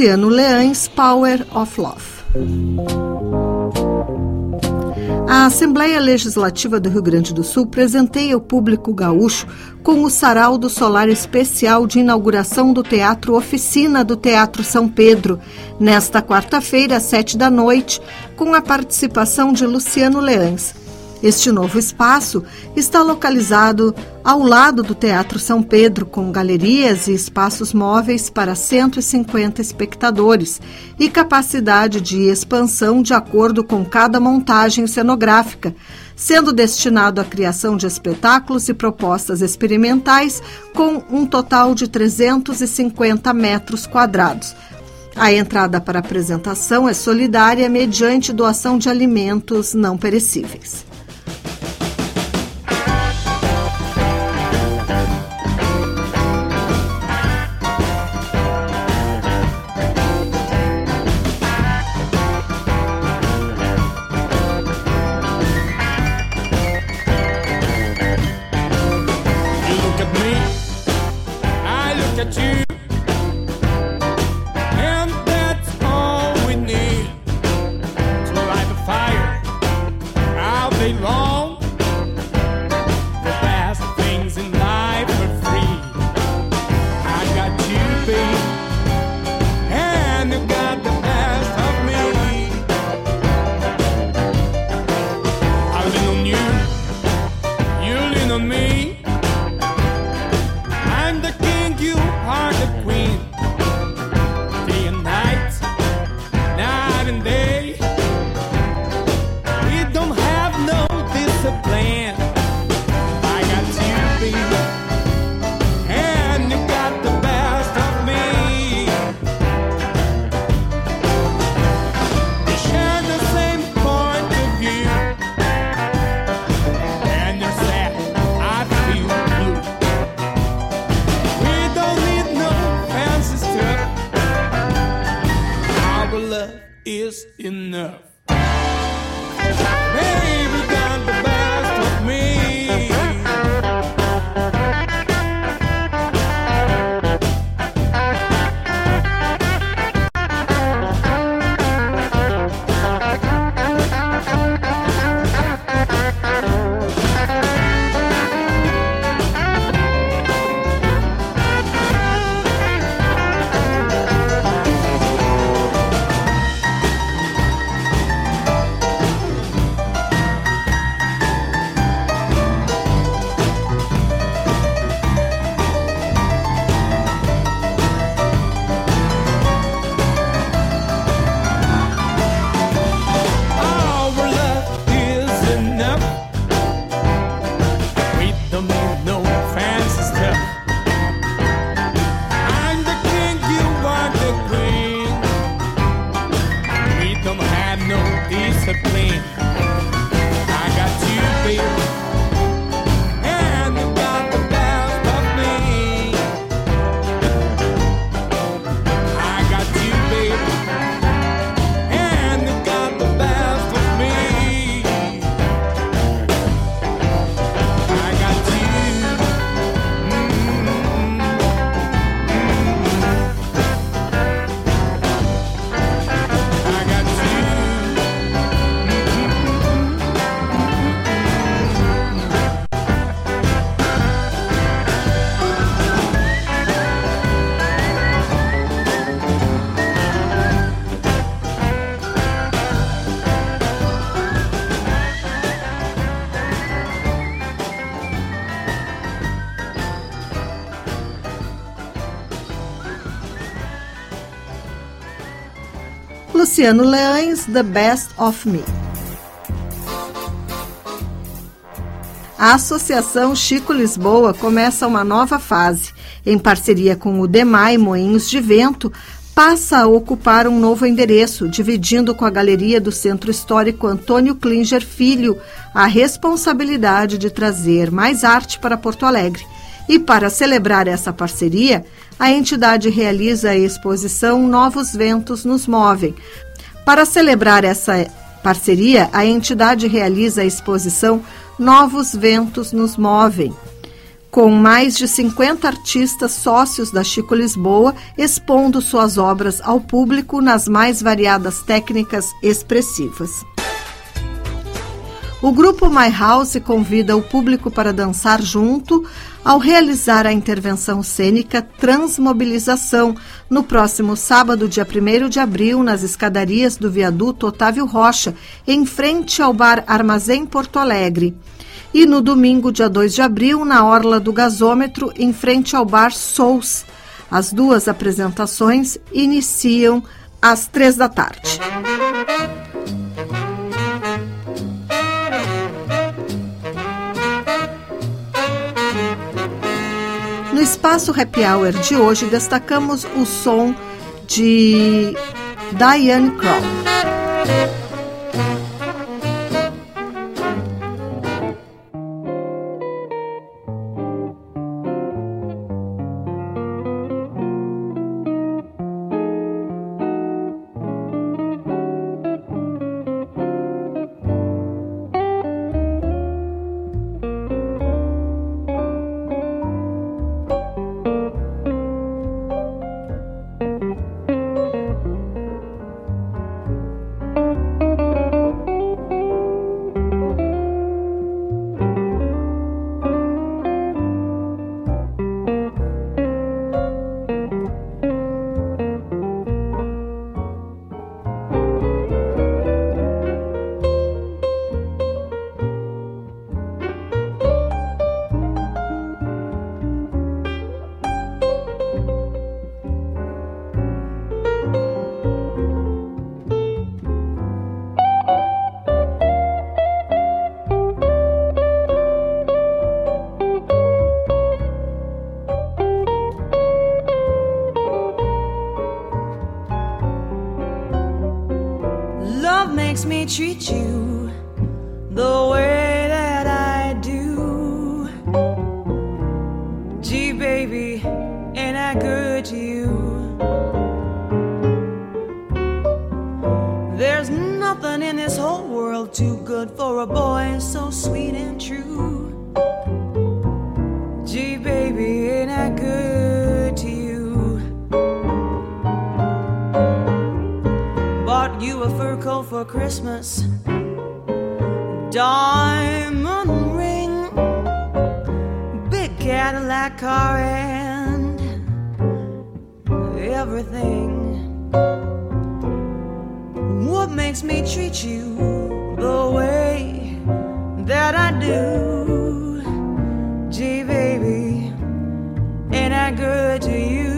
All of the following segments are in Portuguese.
Luciano Leães, Power of Love. A Assembleia Legislativa do Rio Grande do Sul presenteia o público gaúcho com o Sarau do Solar Especial de inauguração do Teatro Oficina do Teatro São Pedro, nesta quarta-feira, às sete da noite, com a participação de Luciano Leães. Este novo espaço está localizado ao lado do Teatro São Pedro, com galerias e espaços móveis para 150 espectadores e capacidade de expansão de acordo com cada montagem cenográfica, sendo destinado à criação de espetáculos e propostas experimentais com um total de 350 metros quadrados. A entrada para apresentação é solidária mediante doação de alimentos não perecíveis. Love is enough. Baby, done the best with me. Luciano Leães, The Best of Me. A Associação Chico Lisboa começa uma nova fase. Em parceria com o DEMAI Moinhos de Vento, passa a ocupar um novo endereço, dividindo com a Galeria do Centro Histórico Antônio Klinger Filho a responsabilidade de trazer mais arte para Porto Alegre. E para celebrar essa parceria, a entidade realiza a exposição Novos Ventos nos Movem, para celebrar essa parceria, a entidade realiza a exposição Novos Ventos nos Movem, com mais de 50 artistas sócios da Chico Lisboa expondo suas obras ao público nas mais variadas técnicas expressivas. O grupo My House convida o público para dançar junto ao realizar a intervenção cênica Transmobilização no próximo sábado, dia 1 de abril, nas escadarias do viaduto Otávio Rocha, em frente ao bar Armazém Porto Alegre. E no domingo, dia 2 de abril, na Orla do Gasômetro, em frente ao bar Sous. As duas apresentações iniciam às três da tarde. Espaço Happy Hour de hoje, destacamos o som de Diane Kroll. Whole world too good for a boy so sweet and true. Gee, baby, ain't I good to you? Bought you a fur coat for Christmas diamond ring, big Cadillac car, and everything. What makes me treat you the way that I do? Gee, baby, ain't I good to you?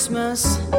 Christmas.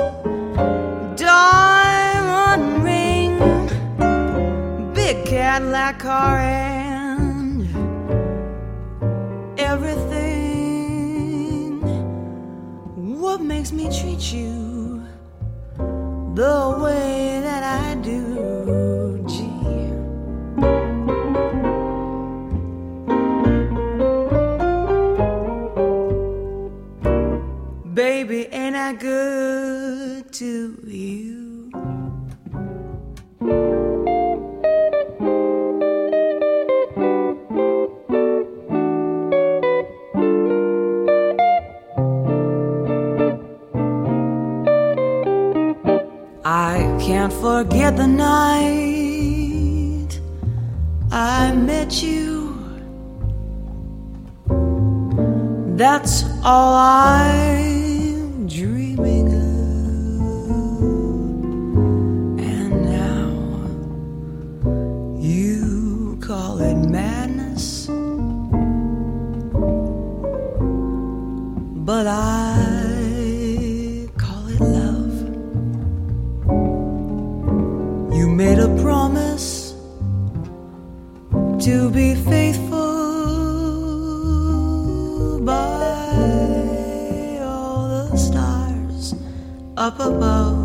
Up above.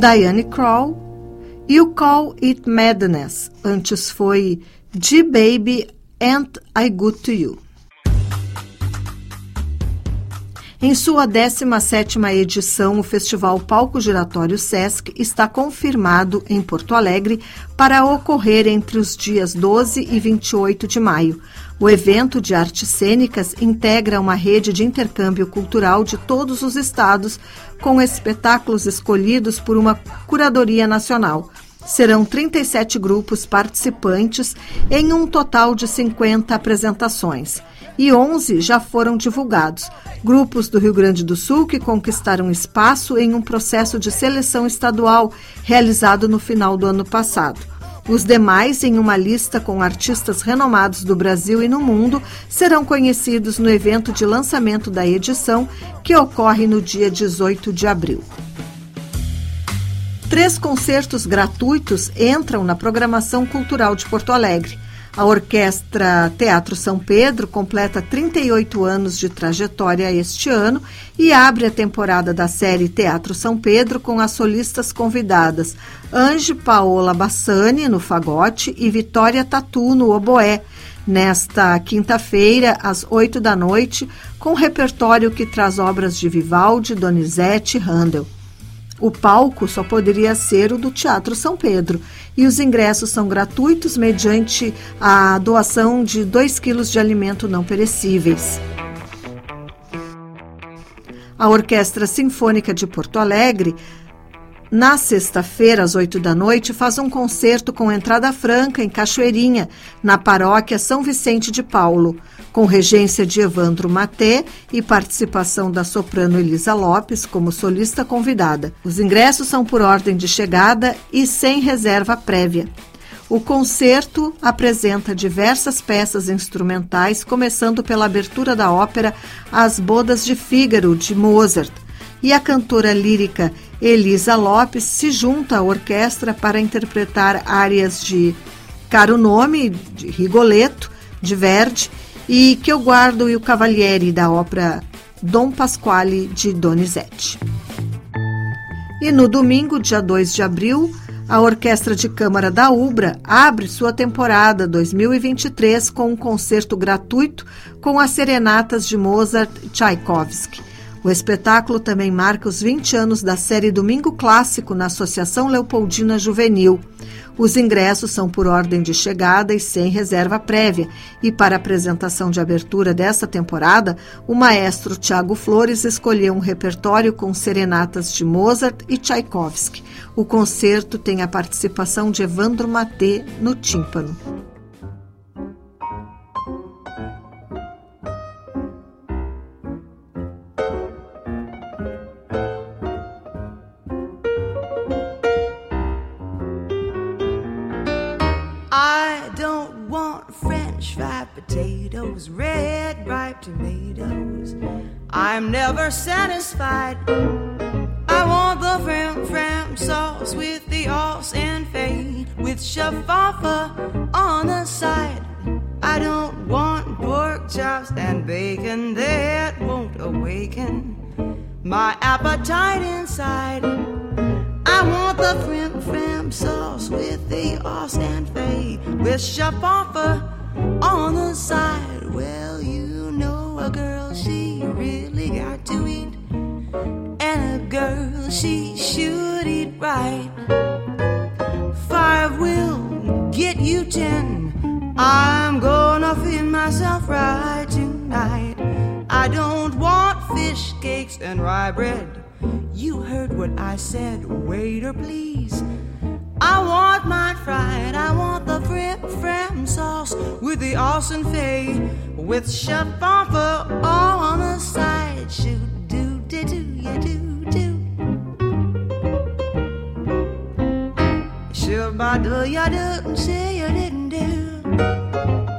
Diane Kroll, You Call It Madness. Antes foi G-Baby and I Good To You. Em sua 17ª edição, o Festival Palco Giratório Sesc está confirmado em Porto Alegre para ocorrer entre os dias 12 e 28 de maio. O evento de artes cênicas integra uma rede de intercâmbio cultural de todos os estados, com espetáculos escolhidos por uma curadoria nacional. Serão 37 grupos participantes em um total de 50 apresentações. E 11 já foram divulgados. Grupos do Rio Grande do Sul que conquistaram espaço em um processo de seleção estadual realizado no final do ano passado. Os demais, em uma lista com artistas renomados do Brasil e no mundo, serão conhecidos no evento de lançamento da edição, que ocorre no dia 18 de abril. Três concertos gratuitos entram na programação cultural de Porto Alegre. A Orquestra Teatro São Pedro completa 38 anos de trajetória este ano e abre a temporada da série Teatro São Pedro com as solistas convidadas Ange Paola Bassani no fagote e Vitória Tatu no oboé. Nesta quinta-feira, às 8 da noite, com repertório que traz obras de Vivaldi, Donizete e Handel. O palco só poderia ser o do Teatro São Pedro e os ingressos são gratuitos mediante a doação de 2 quilos de alimento não perecíveis. A Orquestra Sinfônica de Porto Alegre na sexta-feira, às oito da noite, faz um concerto com entrada franca em Cachoeirinha, na paróquia São Vicente de Paulo, com regência de Evandro Maté e participação da soprano Elisa Lopes como solista convidada. Os ingressos são por ordem de chegada e sem reserva prévia. O concerto apresenta diversas peças instrumentais, começando pela abertura da ópera As Bodas de Fígaro, de Mozart, e a cantora lírica Elisa Lopes se junta à orquestra para interpretar áreas de Caro Nome, de Rigoletto, de Verdi, e Que eu guardo e o Cavaliere, da ópera Dom Pasquale, de Donizete. E no domingo, dia 2 de abril, a Orquestra de Câmara da Ubra abre sua temporada 2023 com um concerto gratuito com as serenatas de Mozart e Tchaikovsky. O espetáculo também marca os 20 anos da série Domingo Clássico na Associação Leopoldina Juvenil. Os ingressos são por ordem de chegada e sem reserva prévia. E para a apresentação de abertura desta temporada, o maestro Tiago Flores escolheu um repertório com serenatas de Mozart e Tchaikovsky. O concerto tem a participação de Evandro Matê no tímpano. Red ripe tomatoes. I'm never satisfied. I want the fram fram sauce with the os and fade with shaffa on the side. I don't want pork chops and bacon that won't awaken my appetite inside. I want the frim fram sauce with the os and fade with shaffa on the side. Well, you know a girl, she really got to eat. And a girl, she should eat right. Five will get you ten. I'm gonna feed myself right tonight. I don't want fish cakes and rye bread. You heard what I said, waiter, please. I want mine fried. I want the frim fram sauce with the awesome fay with chef on on the side. Shoot do do do ya do do. Shoot ba do ya do say you didn't do.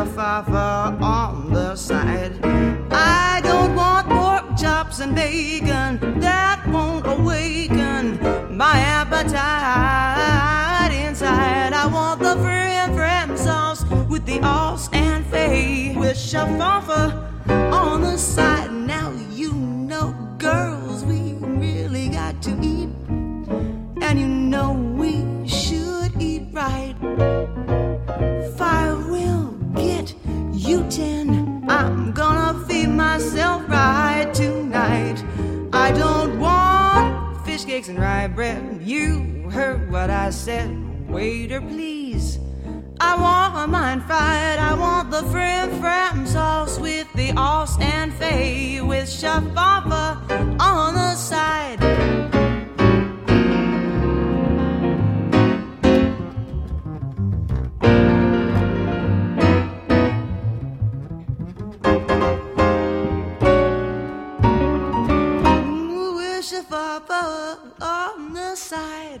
Shafafa on the side. I don't want pork chops and bacon that won't awaken my appetite inside. I want the frim fram sauce with the os and fay with shafafa on the side. Now you know, girls, we really got to eat, and you know You heard what I said. Waiter, please. I want my mind fried. I want the frim fram sauce with the os and fay with shafafa on the side. On the side.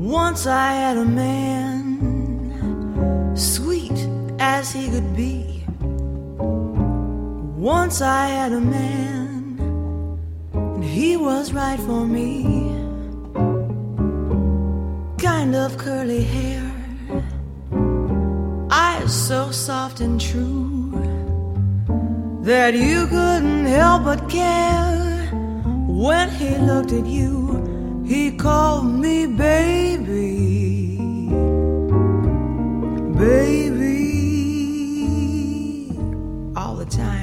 Once I had a man, sweet as he could be. Once I had a man, and he was right for me. Kind of curly hair, eyes so soft and true that you couldn't help but care when he looked at you. He called me baby, baby, all the time.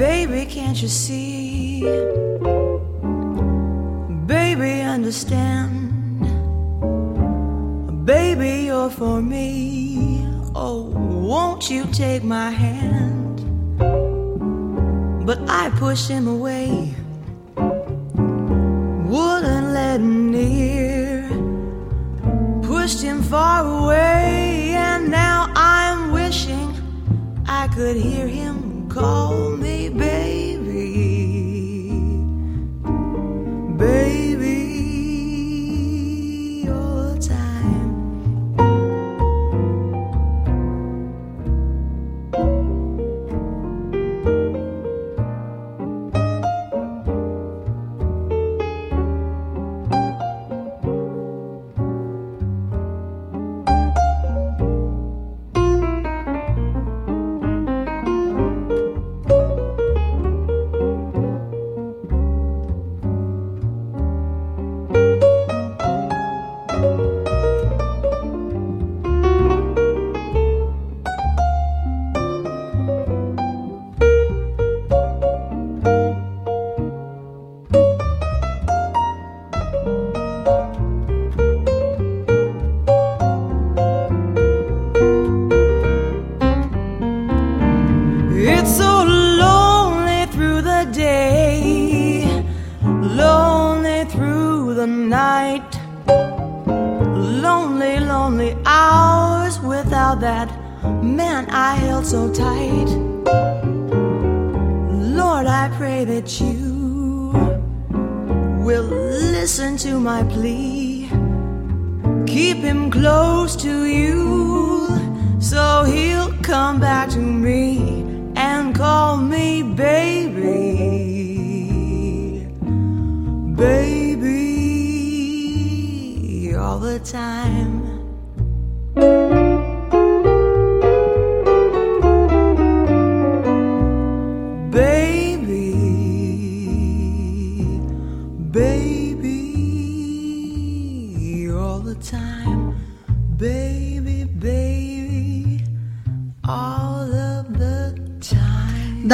Baby, can't you see? Baby, understand. Baby, you're for me. Oh, won't you take my hand? But I push him away, wouldn't let him near. Pushed him far away, and now I'm wishing I could hear him call me baby.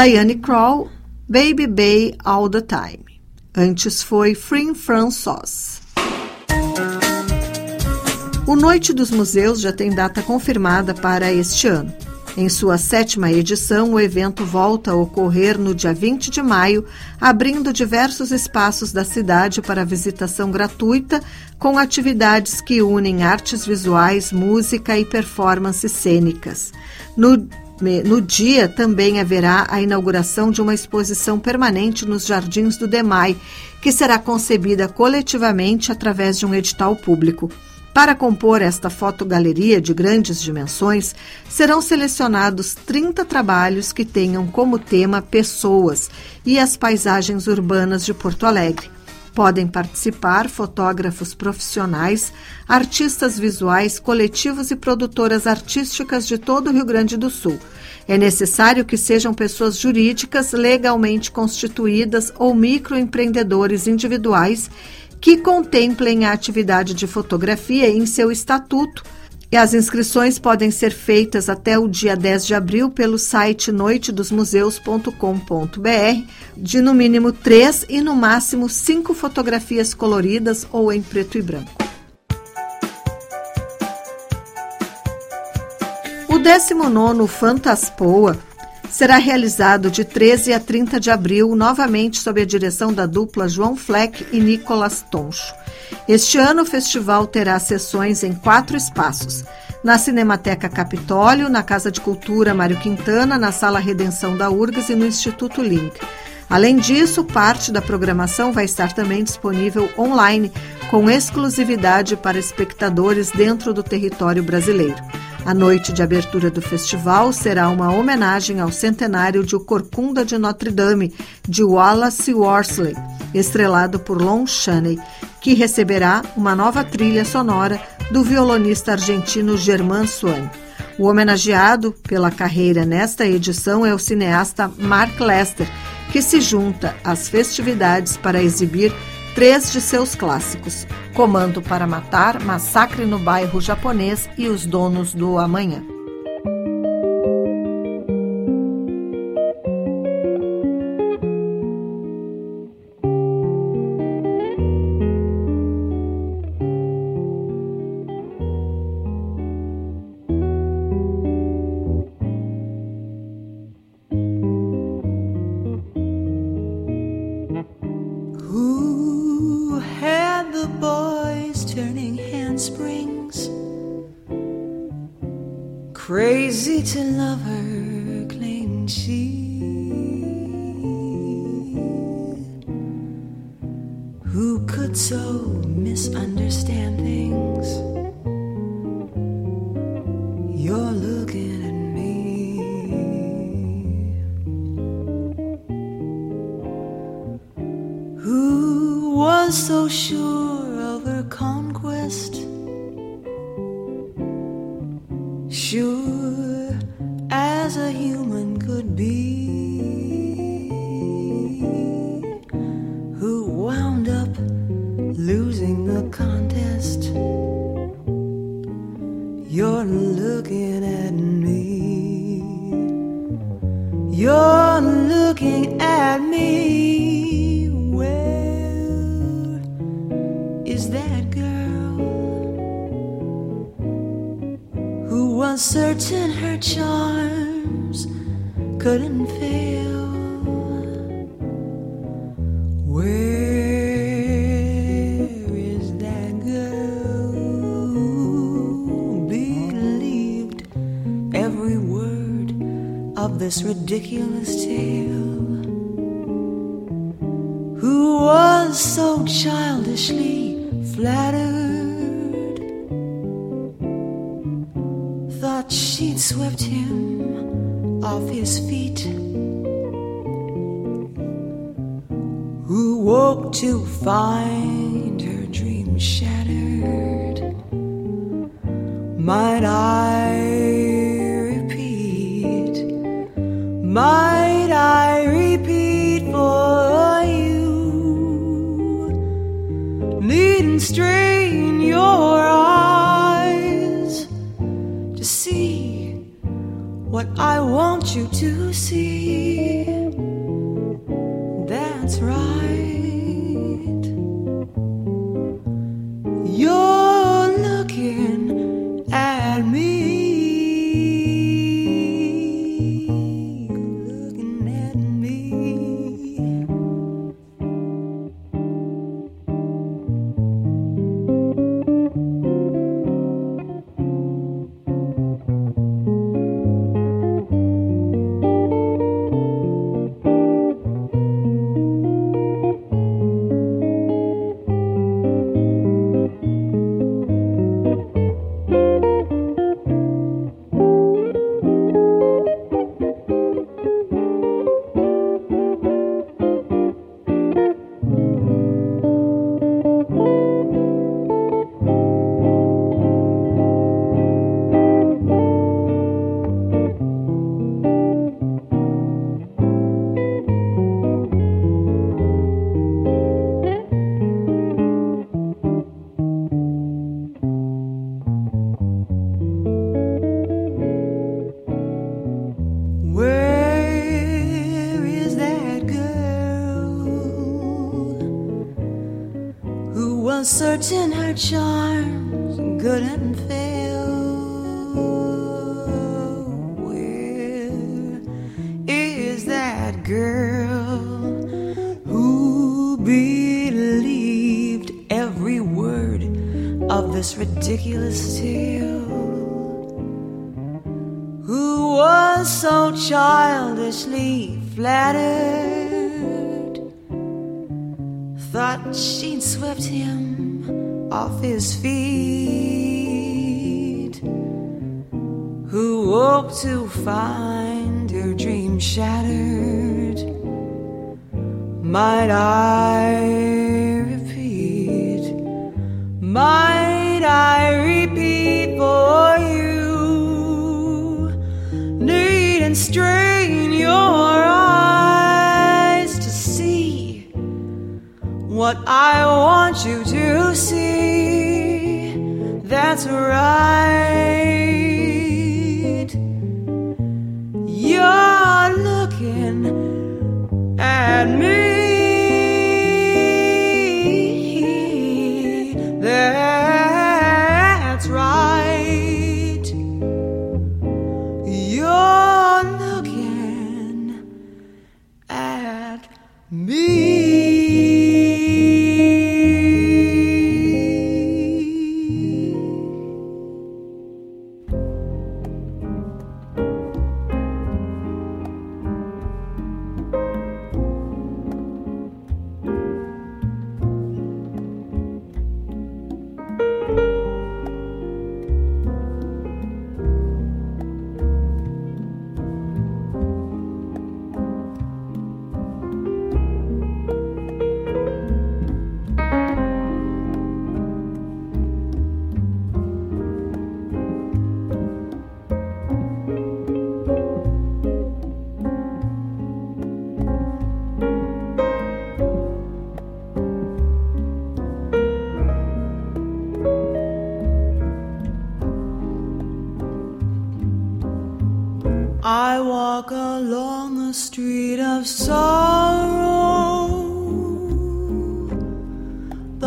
Diane Kroll, Baby Bay All the Time. Antes foi Free François. O Noite dos Museus já tem data confirmada para este ano. Em sua sétima edição, o evento volta a ocorrer no dia 20 de maio, abrindo diversos espaços da cidade para visitação gratuita, com atividades que unem artes visuais, música e performances cênicas. No no dia também haverá a inauguração de uma exposição permanente nos Jardins do Demai, que será concebida coletivamente através de um edital público. Para compor esta fotogaleria de grandes dimensões, serão selecionados 30 trabalhos que tenham como tema pessoas e as paisagens urbanas de Porto Alegre. Podem participar fotógrafos profissionais, artistas visuais, coletivos e produtoras artísticas de todo o Rio Grande do Sul. É necessário que sejam pessoas jurídicas legalmente constituídas ou microempreendedores individuais que contemplem a atividade de fotografia em seu estatuto. E as inscrições podem ser feitas até o dia 10 de abril pelo site noitedosmuseus.com.br, de no mínimo três e no máximo cinco fotografias coloridas ou em preto e branco. O 19º Fantaspoa será realizado de 13 a 30 de abril, novamente sob a direção da dupla João Fleck e Nicolas Toncho. Este ano o festival terá sessões em quatro espaços: na Cinemateca Capitólio, na Casa de Cultura Mário Quintana, na Sala Redenção da URGS e no Instituto Link. Além disso, parte da programação vai estar também disponível online, com exclusividade para espectadores dentro do território brasileiro. A noite de abertura do festival será uma homenagem ao centenário de O Corcunda de Notre Dame, de Wallace Worsley, estrelado por Lon Chaney, que receberá uma nova trilha sonora do violonista argentino Germán Swan. O homenageado pela carreira nesta edição é o cineasta Mark Lester, que se junta às festividades para exibir três de seus clássicos: Comando para Matar, Massacre no Bairro Japonês e Os Donos do Amanhã. Looking at me. You're looking at me. Where is that girl who was certain her charms couldn't fail. Where this ridiculous tale? Who was so childishly flattered? Thought she'd swept him off his feet. Who woke to find her dream shattered? Might I strain your eyes to see what I want you to see. Might I repeat for you? Need and strain your eyes to see what I want you to see. That's right.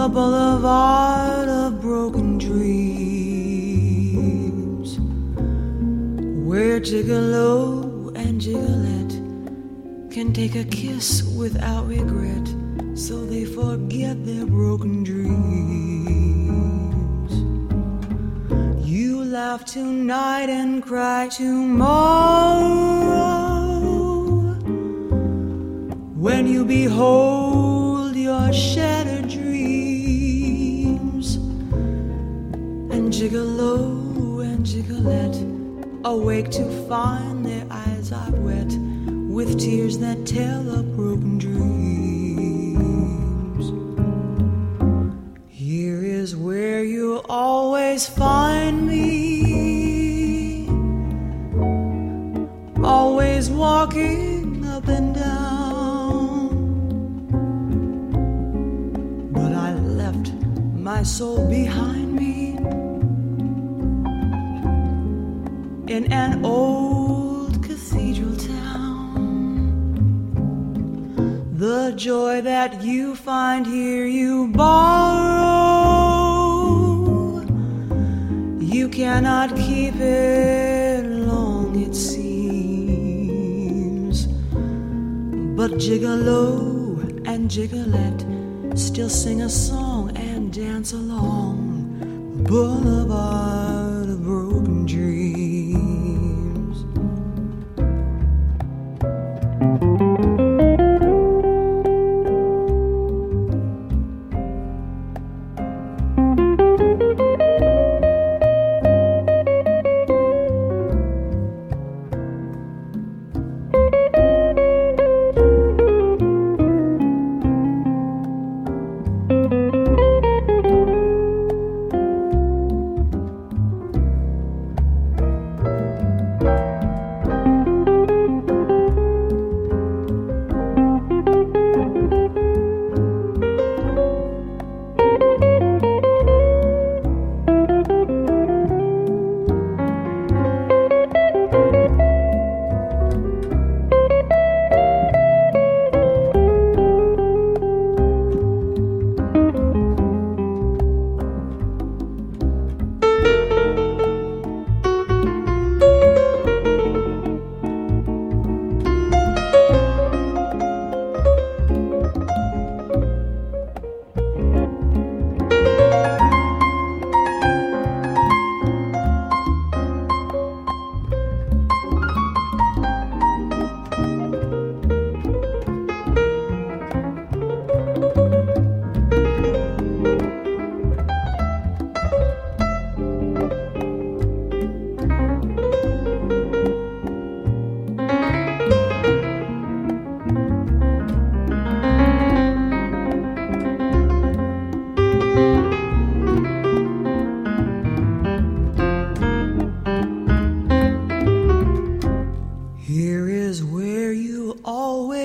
Boulevard of broken dreams, where Gigolo and Gigolette. Can take a kiss without regret, so they forget their broken dreams. You laugh tonight and cry tomorrow. When you behold your shattered Gigolo and Gigolette awake to find their eyes are wet with tears that tell of broken dreams. Here is where you'll always find me, always walking up and down. But I left my soul behind old cathedral town. The joy that you find here, you borrow. You cannot keep it long, it seems. But Gigolo and Gigolette still sing a song and dance along the boulevard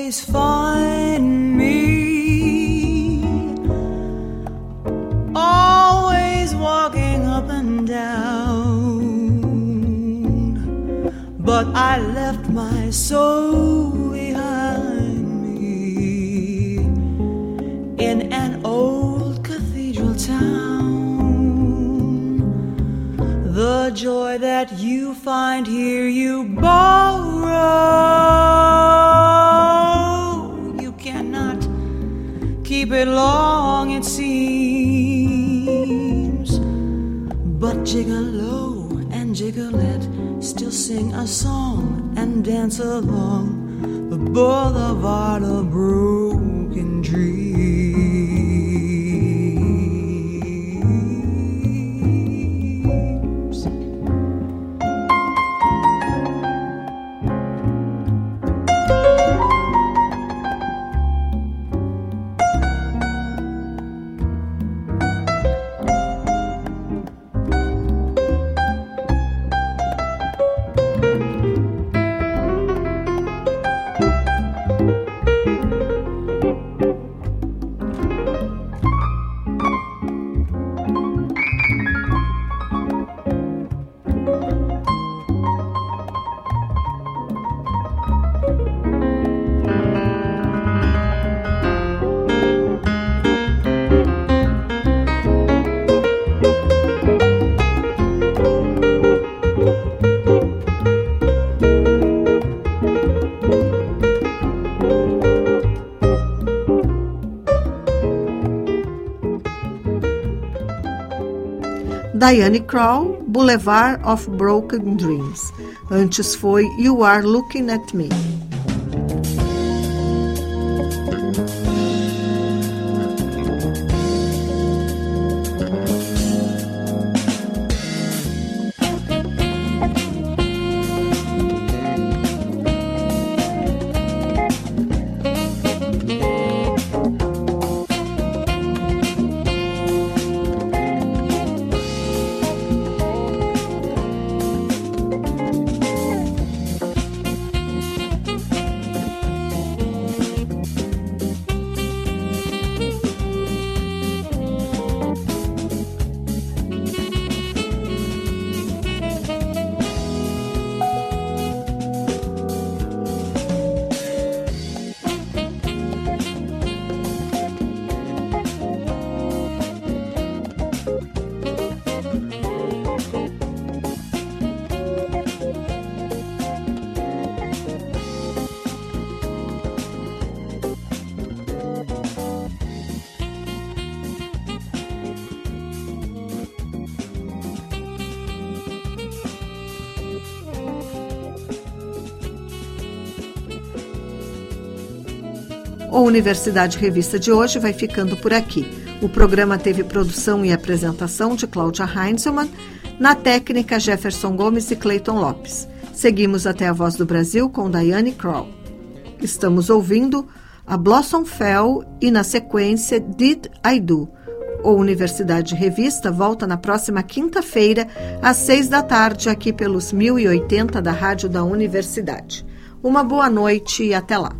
always fall. But Gigolo and Gigolette still sing a song and dance along. The boulevard of broken Diane Kroll, Boulevard of Broken Dreams. Antes foi You Are Looking at Me. Universidade Revista de hoje vai ficando por aqui. O programa teve produção e apresentação de Cláudia Heinzelmann, na técnica Jefferson Gomes e Clayton Lopes. Seguimos até a Voz do Brasil com Diane Kroll. Estamos ouvindo a Blossom Fell e, na sequência, Did I Do? O Universidade Revista volta na próxima quinta-feira, às seis da tarde, aqui pelos 1080 da Rádio da Universidade. Uma boa noite e até lá.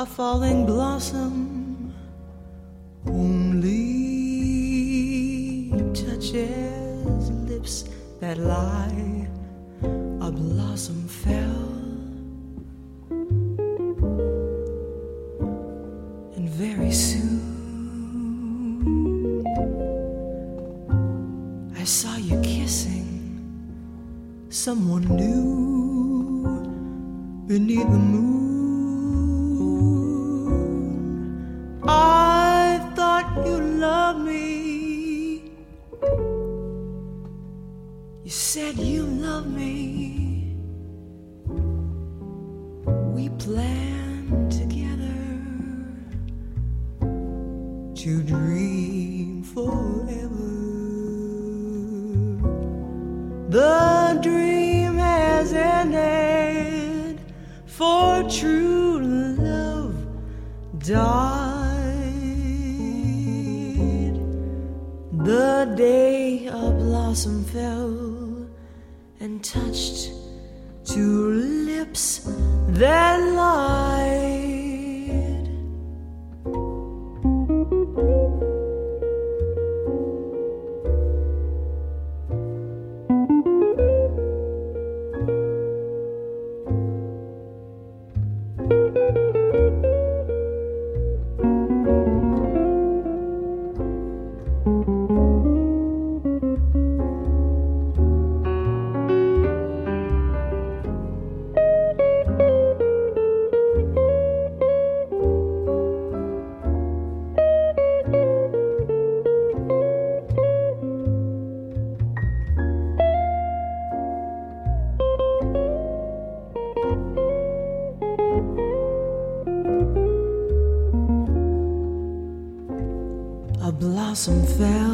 a falling blossom. Only touches lips that lie. A blossom fell. Blossom fell.